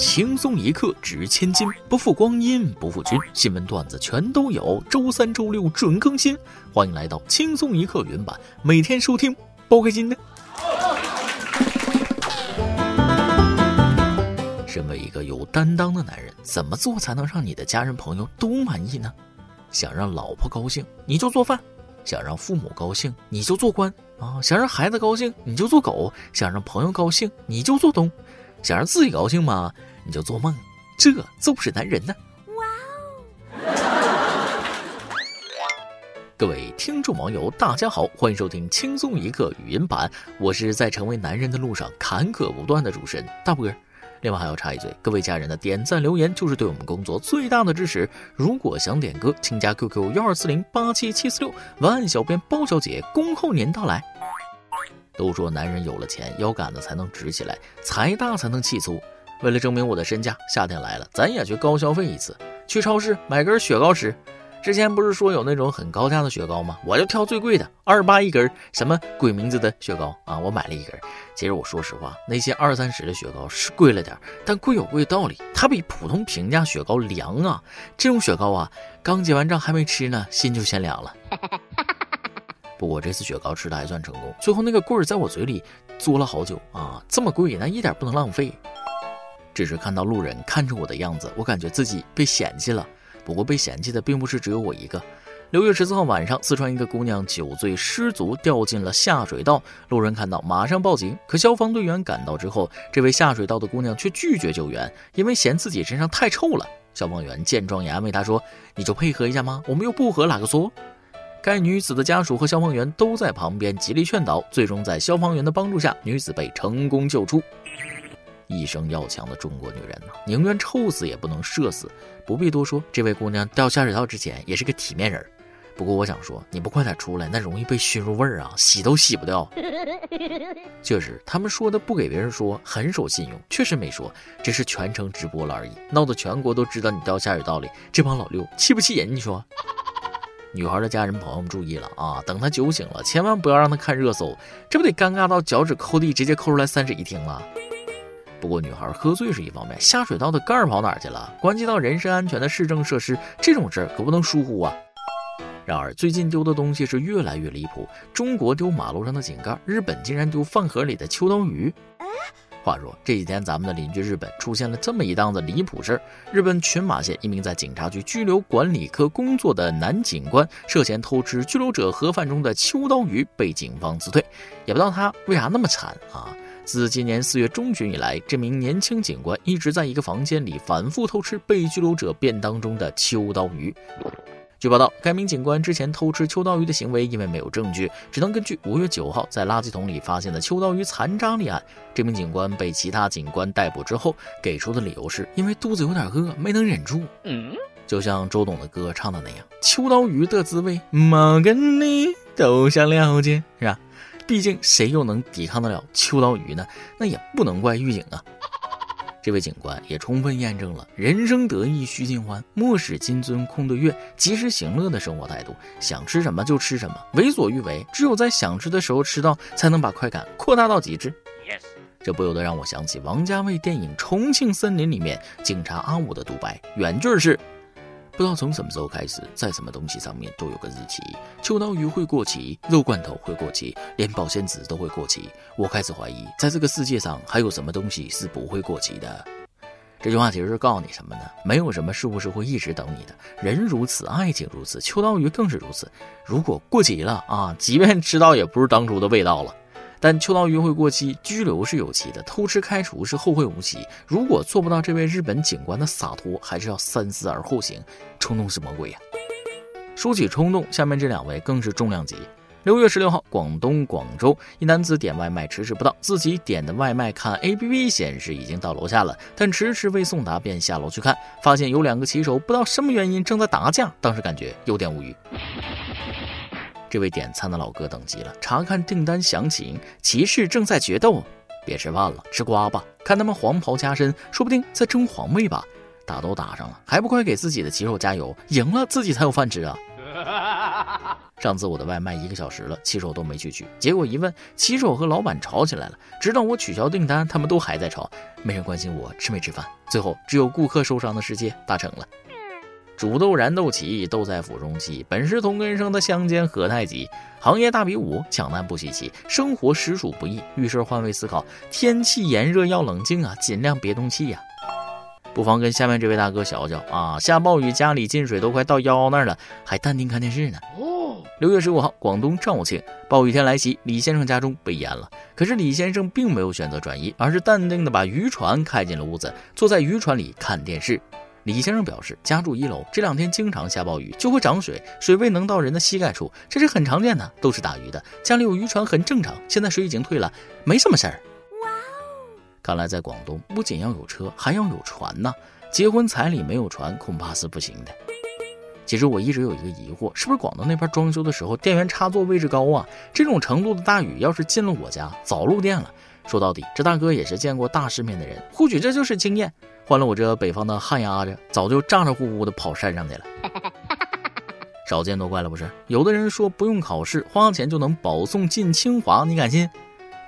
轻松一刻值千金，不负光阴不负君。新闻段子全都有，周三周六准更新。欢迎来到轻松一刻云版，每天收听，包开心的。身为一个有担当的男人，怎么做才能让你的家人朋友都满意呢？想让老婆高兴，你就做饭；想让父母高兴，你就做官啊；想让孩子高兴，你就做狗；想让朋友高兴，你就做东；想让自己高兴吗？你就做梦，这就是男人呢！哇哦！各位听众网友，大家好，欢迎收听《轻松一刻》语音版，我是在成为男人的路上坎坷不断的主持人大波儿。另外还要插一嘴，各位家人的点赞留言就是对我们工作最大的支持。如果想点歌，请加 QQ 幺二四零八七七四六，文案小编包小姐恭候您到来。都说男人有了钱，腰杆子才能直起来，财大才能气粗。为了证明我的身价，夏天来了，咱也去高消费一次。去超市买根雪糕吃。之前不是说有那种很高价的雪糕吗？我就挑最贵的，二十八一根，什么鬼名字的雪糕啊？我买了一根。其实我说实话，那些二三十的雪糕是贵了点，但贵有贵的道理，它比普通平价雪糕凉啊。这种雪糕啊，刚结完账还没吃呢，心就先凉了。不过这次雪糕吃的还算成功，最后那个棍儿在我嘴里嘬了好久啊。这么贵，那一点不能浪费。只是看到路人看着我的样子，我感觉自己被嫌弃了。不过被嫌弃的并不是只有我一个。六月十四号晚上，四川一个姑娘酒醉失足掉进了下水道，路人看到马上报警，可消防队员赶到之后，这位下水道的姑娘却拒绝救援，因为嫌自己身上太臭了。消防员见状也安慰她说：“你就配合一下嘛，我们又不和哪个说。”该女子的家属和消防员都在旁边极力劝导，最终在消防员的帮助下，女子被成功救出。一生要强的中国女人呢，宁愿臭死也不能射死。不必多说，这位姑娘掉下水道之前也是个体面人儿。不过我想说，你不快点出来，那容易被熏入味儿啊，洗都洗不掉。确实，他们说的不给别人说，很守信用，确实没说，这是全程直播了而已，闹得全国都知道你掉下水道里，这帮老六气不气人？你说？女孩的家人朋友们注意了啊，等她酒醒了，千万不要让她看热搜，这不得尴尬到脚趾抠地，直接抠出来三室一厅了？不过，女孩喝醉是一方面，下水道的盖儿跑哪儿去了？关系到人身安全的市政设施，这种事儿可不能疏忽啊。然而，最近丢的东西是越来越离谱。中国丢马路上的井盖，日本竟然丢饭盒里的秋刀鱼。话说，这几天咱们的邻居日本出现了这么一档子离谱事儿：日本群马县一名在警察局拘留管理科工作的男警官，涉嫌偷吃拘留者盒饭中的秋刀鱼，被警方辞退。也不知道他为啥那么惨啊。自今年四月中旬以来，这名年轻警官一直在一个房间里反复偷吃被拘留者便当中的秋刀鱼。据报道，该名警官之前偷吃秋刀鱼的行为因为没有证据，只能根据五月九号在垃圾桶里发现的秋刀鱼残渣立案。这名警官被其他警官逮捕之后，给出的理由是因为肚子有点饿，没能忍住。嗯，就像周董的歌唱的那样，秋刀鱼的滋味，毛跟你都想了解，是吧？毕竟谁又能抵抗得了秋刀鱼呢？那也不能怪狱警啊。这位警官也充分验证了“人生得意须尽欢，莫使金樽空对月，及时行乐”的生活态度。想吃什么就吃什么，为所欲为。只有在想吃的时候吃到，才能把快感扩大到极致。Yes，这不由得让我想起王家卫电影《重庆森林》里面警察阿武的独白，原句是。不知道从什么时候开始，在什么东西上面都有个日期，秋刀鱼会过期，肉罐头会过期，连保鲜纸都会过期。我开始怀疑，在这个世界上还有什么东西是不会过期的？这句话其实是告诉你什么呢？没有什么事物是会一直等你的，人如此，爱情如此，秋刀鱼更是如此。如果过期了啊，即便吃到也不是当初的味道了。但秋刀鱼会过期，拘留是有期的；偷吃开除是后会无期。如果做不到这位日本警官的洒脱，还是要三思而后行。冲动是魔鬼呀！说起冲动，下面这两位更是重量级。六月十六号，广东广州一男子点外卖迟迟不到，自己点的外卖看 APP 显示已经到楼下了，但迟迟未送达，便下楼去看，发现有两个骑手不知道什么原因正在打架，当时感觉有点无语。这位点餐的老哥等急了，查看订单详情。骑士正在决斗，别吃饭了，吃瓜吧。看他们黄袍加身，说不定在争皇位吧。打都打上了，还不快给自己的骑手加油？赢了自己才有饭吃啊！上次我的外卖一个小时了，骑手都没去取，结果一问，骑手和老板吵起来了。直到我取消订单，他们都还在吵，没人关心我吃没吃饭。最后只有顾客受伤的世界达成了。煮豆燃豆萁，豆在釜中泣。本是同根生，的相煎何太急？行业大比武，抢难不稀奇，生活实属不易。遇事换位思考，天气炎热要冷静啊，尽量别动气呀。不妨跟下面这位大哥学学啊！下暴雨，家里进水都快到腰那儿了，还淡定看电视呢。六月十五号，广东肇庆暴雨天来袭，李先生家中被淹了，可是李先生并没有选择转移，而是淡定地把渔船开进了屋子，坐在渔船里看电视。李先生表示，家住一楼，这两天经常下暴雨，就会涨水，水位能到人的膝盖处，这是很常见的。都是打鱼的，家里有渔船很正常。现在水已经退了，没什么事儿。哇哦！看来在广东不仅要有车，还要有船呢。结婚彩礼没有船，恐怕是不行的。其实我一直有一个疑惑，是不是广东那边装修的时候电源插座位置高啊？这种程度的大雨，要是进了我家，早漏电了。说到底，这大哥也是见过大世面的人，或许这就是经验。换了我这北方的旱鸭子，早就咋咋呼呼的跑山上去了。少见多怪了，不是？有的人说不用考试，花钱就能保送进清华，你敢信？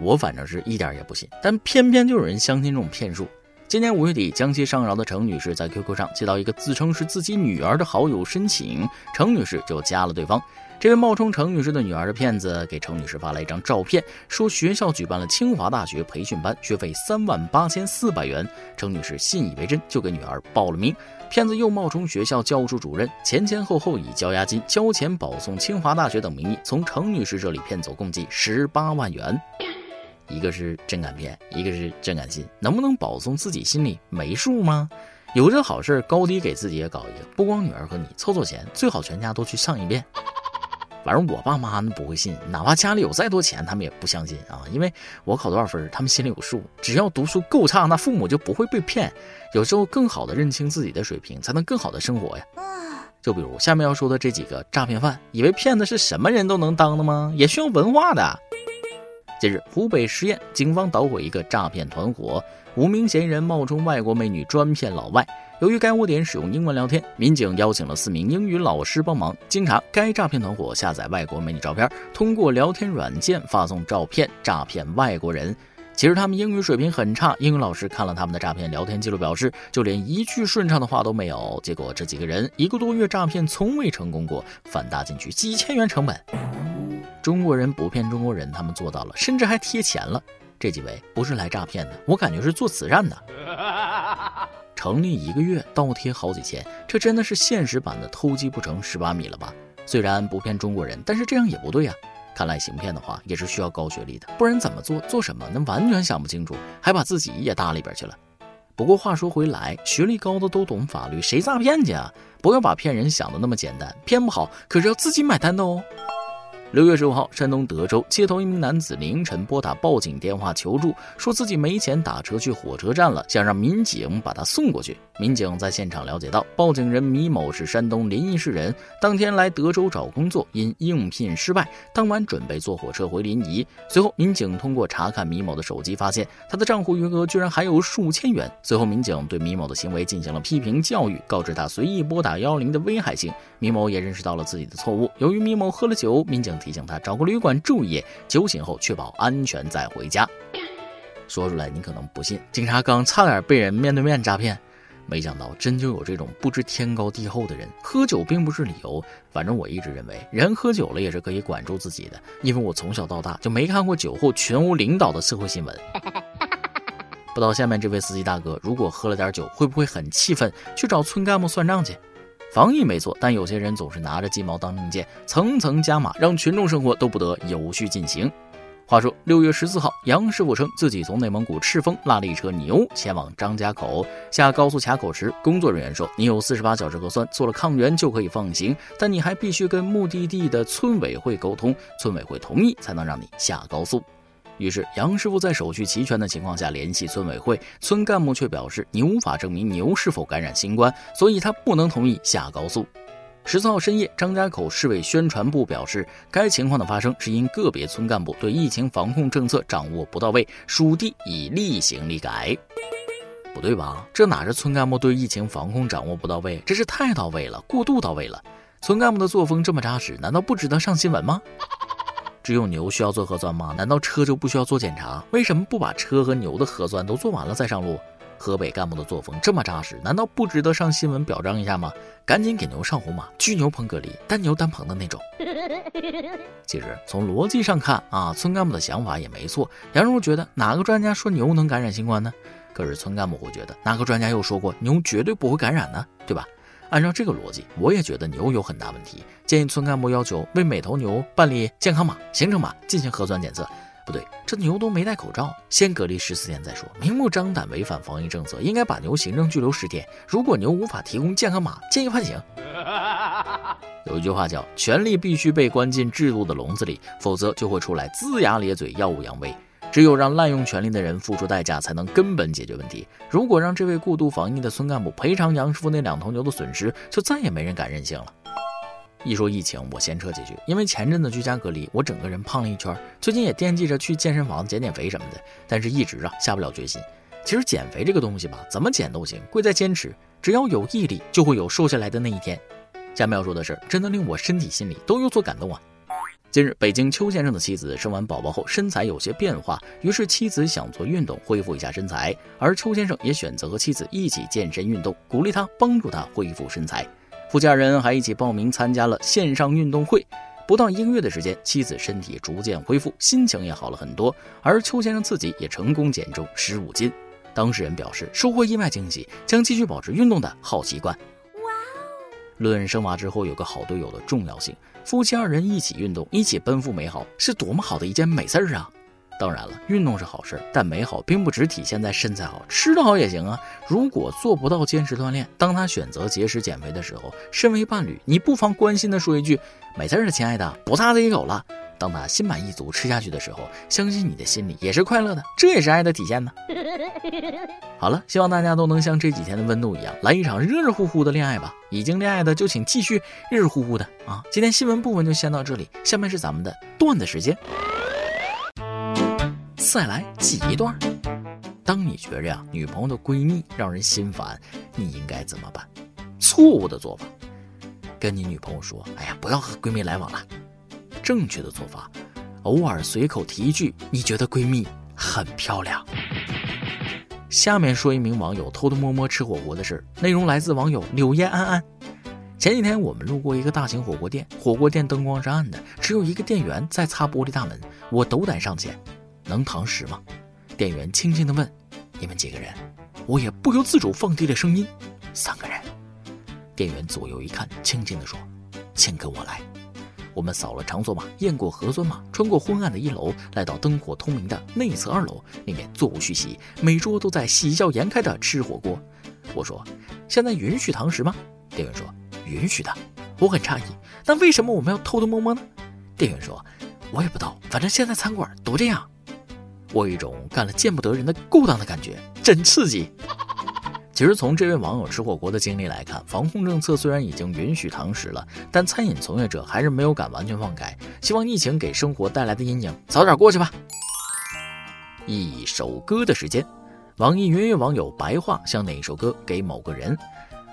我反正是一点也不信，但偏偏就有人相信这种骗术。今年五月底，江西上饶的程女士在 QQ 上接到一个自称是自己女儿的好友申请，程女士就加了对方。这位冒充程女士的女儿的骗子给程女士发来一张照片，说学校举办了清华大学培训班，学费三万八千四百元。程女士信以为真，就给女儿报了名。骗子又冒充学校教务处主任，前前后后以交押金、交钱保送清华大学等名义，从程女士这里骗走共计十八万元。一个是真敢骗，一个是真敢信，能不能保送自己心里没数吗？有这好事，高低给自己也搞一个。不光女儿和你凑凑钱，最好全家都去上一遍。反正我爸妈呢不会信，哪怕家里有再多钱，他们也不相信啊。因为我考多少分，他们心里有数。只要读书够差，那父母就不会被骗。有时候更好的认清自己的水平，才能更好的生活呀。就比如下面要说的这几个诈骗犯，以为骗子是什么人都能当的吗？也需要文化的。近日，湖北十堰警方捣毁一个诈骗团伙，五名嫌疑人冒充外国美女，专骗老外。由于该窝点使用英文聊天，民警邀请了四名英语老师帮忙。经查，该诈骗团伙下载外国美女照片，通过聊天软件发送照片诈骗外国人。其实他们英语水平很差，英语老师看了他们的诈骗聊天记录，表示就连一句顺畅的话都没有。结果这几个人一个多月诈骗从未成功过，反搭进去几千元成本。中国人不骗中国人，他们做到了，甚至还贴钱了。这几位不是来诈骗的，我感觉是做慈善的。成立一个月倒贴好几千，这真的是现实版的偷鸡不成蚀把米了吧？虽然不骗中国人，但是这样也不对啊。看来行骗的话也是需要高学历的，不然怎么做做什么，那完全想不清楚，还把自己也搭里边去了。不过话说回来，学历高的都懂法律，谁诈骗去啊？不要把骗人想的那么简单，骗不好可是要自己买单的哦。六月十五号，山东德州街头，一名男子凌晨拨打报警电话求助，说自己没钱打车去火车站了，想让民警把他送过去。民警在现场了解到，报警人米某是山东临沂市人，当天来德州找工作，因应聘失败，当晚准备坐火车回临沂。随后，民警通过查看米某的手机，发现他的账户余额居然还有数千元。随后，民警对米某的行为进行了批评教育，告知他随意拨打幺零的危害性。米某也认识到了自己的错误。由于米某喝了酒，民警。提醒他找个旅馆住一夜，酒醒后确保安全再回家。说出来你可能不信，警察刚差点被人面对面诈骗，没想到真就有这种不知天高地厚的人。喝酒并不是理由，反正我一直认为人喝酒了也是可以管住自己的，因为我从小到大就没看过酒后群殴领导的社会新闻。不知道下面这位司机大哥如果喝了点酒，会不会很气愤去找村干部算账去？防疫没错，但有些人总是拿着鸡毛当令箭，层层加码，让群众生活都不得有序进行。话说，六月十四号，杨师傅称自己从内蒙古赤峰拉了一车牛前往张家口，下高速卡口时，工作人员说：“你有四十八小时核酸，做了抗原就可以放行，但你还必须跟目的地的村委会沟通，村委会同意才能让你下高速。”于是杨师傅在手续齐全的情况下联系村委会，村干部却表示你无法证明牛是否感染新冠，所以他不能同意下高速。十四号深夜，张家口市委宣传部表示，该情况的发生是因个别村干部对疫情防控政策掌握不到位，属地已立行立改。不对吧？这哪是村干部对疫情防控掌握不到位，这是太到位了，过度到位了。村干部的作风这么扎实，难道不值得上新闻吗？只有牛需要做核酸吗？难道车就不需要做检查？为什么不把车和牛的核酸都做完了再上路？河北干部的作风这么扎实，难道不值得上新闻表彰一下吗？赶紧给牛上红马，居牛棚隔离，单牛单棚的那种。其实从逻辑上看啊，村干部的想法也没错。杨茹觉得哪个专家说牛能感染新冠呢？可是村干部会觉得哪个专家又说过牛绝对不会感染呢？对吧？按照这个逻辑，我也觉得牛有很大问题。建议村干部要求为每头牛办理健康码、行程码进行核酸检测。不对，这牛都没戴口罩，先隔离十四天再说。明目张胆违反防疫政策，应该把牛行政拘留十天。如果牛无法提供健康码，建议判刑。有一句话叫“权力必须被关进制度的笼子里，否则就会出来龇牙咧嘴、耀武扬威。”只有让滥用权力的人付出代价，才能根本解决问题。如果让这位过度防疫的村干部赔偿杨师傅那两头牛的损失，就再也没人敢任性了。一说疫情，我先扯几句，因为前阵子居家隔离，我整个人胖了一圈，最近也惦记着去健身房减减肥什么的，但是一直啊下不了决心。其实减肥这个东西吧，怎么减都行，贵在坚持，只要有毅力，就会有瘦下来的那一天。下面要说的事儿，真的令我身体心里都有所感动啊。近日，北京邱先生的妻子生完宝宝后身材有些变化，于是妻子想做运动恢复一下身材，而邱先生也选择和妻子一起健身运动，鼓励她，帮助她恢复身材。夫妻二人还一起报名参加了线上运动会。不到一个月的时间，妻子身体逐渐恢复，心情也好了很多，而邱先生自己也成功减重十五斤。当事人表示收获意外惊喜，将继续保持运动的好习惯。哇哦！论生娃之后有个好队友的重要性。夫妻二人一起运动，一起奔赴美好，是多么好的一件美事儿啊！当然了，运动是好事儿，但美好并不只体现在身材好，吃的好也行啊。如果做不到坚持锻炼，当他选择节食减肥的时候，身为伴侣，你不妨关心的说一句：“美事儿亲爱的，不差这一口了。”当他心满意足吃下去的时候，相信你的心里也是快乐的，这也是爱的体现呢。好了，希望大家都能像这几天的温度一样，来一场热热乎乎的恋爱吧。已经恋爱的就请继续热热乎乎的啊！今天新闻部分就先到这里，下面是咱们的段子时间。再来挤一段。当你觉着呀，女朋友的闺蜜让人心烦，你应该怎么办？错误的做法，跟你女朋友说：“哎呀，不要和闺蜜来往了。”正确的做法，偶尔随口提一句。你觉得闺蜜很漂亮？下面说一名网友偷偷摸摸吃火锅的事儿，内容来自网友柳烟安安。前几天我们路过一个大型火锅店，火锅店灯光是暗的，只有一个店员在擦玻璃大门。我斗胆上前，能堂食吗？店员轻轻的问。你们几个人？我也不由自主放低了声音。三个人。店员左右一看，轻轻的说：“请跟我来。”我们扫了长所码，验过核酸码，穿过昏暗的一楼，来到灯火通明的内侧二楼，里面座无虚席，每桌都在喜笑颜开的吃火锅。我说：“现在允许堂食吗？”店员说：“允许的。”我很诧异，那为什么我们要偷偷摸摸呢？店员说：“我也不知道，反正现在餐馆都这样。”我有一种干了见不得人的勾当的感觉，真刺激。其实从这位网友吃火锅的经历来看，防控政策虽然已经允许堂食了，但餐饮从业者还是没有敢完全放开。希望疫情给生活带来的阴影早点过去吧。一首歌的时间，网易云音乐网友白话向哪首歌给某个人？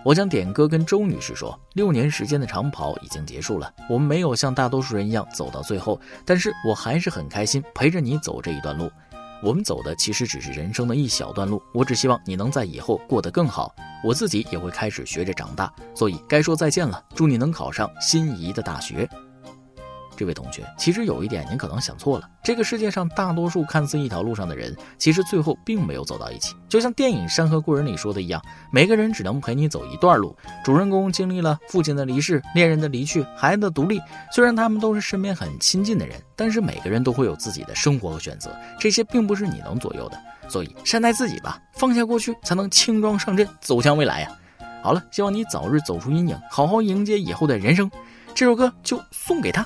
我将点歌跟周女士说，六年时间的长跑已经结束了，我们没有像大多数人一样走到最后，但是我还是很开心陪着你走这一段路。我们走的其实只是人生的一小段路，我只希望你能在以后过得更好，我自己也会开始学着长大，所以该说再见了。祝你能考上心仪的大学。这位同学，其实有一点您可能想错了。这个世界上大多数看似一条路上的人，其实最后并没有走到一起。就像电影《山河故人》里说的一样，每个人只能陪你走一段路。主人公经历了父亲的离世、恋人的离去、孩子的独立。虽然他们都是身边很亲近的人，但是每个人都会有自己的生活和选择，这些并不是你能左右的。所以善待自己吧，放下过去，才能轻装上阵，走向未来呀。好了，希望你早日走出阴影，好好迎接以后的人生。这首歌就送给他。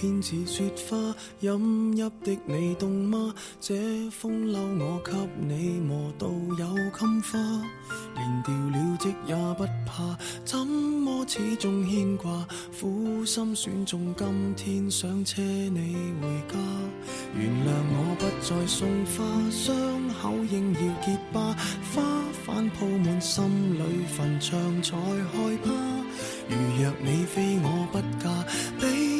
偏似雪花，飲泣的你凍嗎？這風流我給你磨到有襟花，連掉了職也不怕，怎麼始終牽掛？苦心選中今天想車你回家，原諒我不再送花，傷口應要結疤，花瓣鋪滿心裏墳場才害怕。如若你非我不嫁。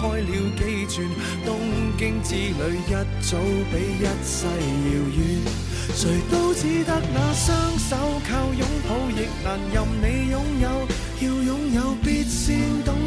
开了几转，东京之旅一早比一世遥远。谁都只得那双手靠拥抱，亦难任你拥有。要拥有，必先懂。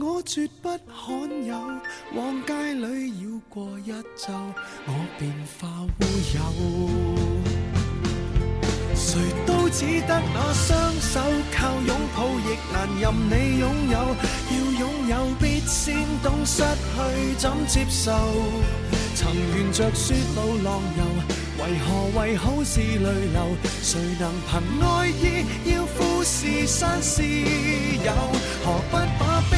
我绝不罕有，往街里绕过一周，我便化乌有。谁都只得那双手，靠拥抱亦难任你拥有。要拥有，必先懂失去怎接受。曾沿着雪路浪游，为何为好事泪流？谁能凭爱意，要富士山私有？何不把？悲？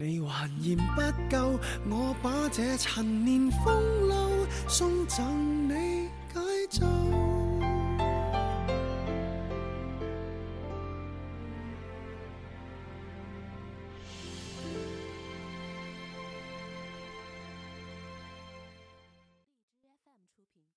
你还嫌不够，我把这陈年风流送赠你解咒。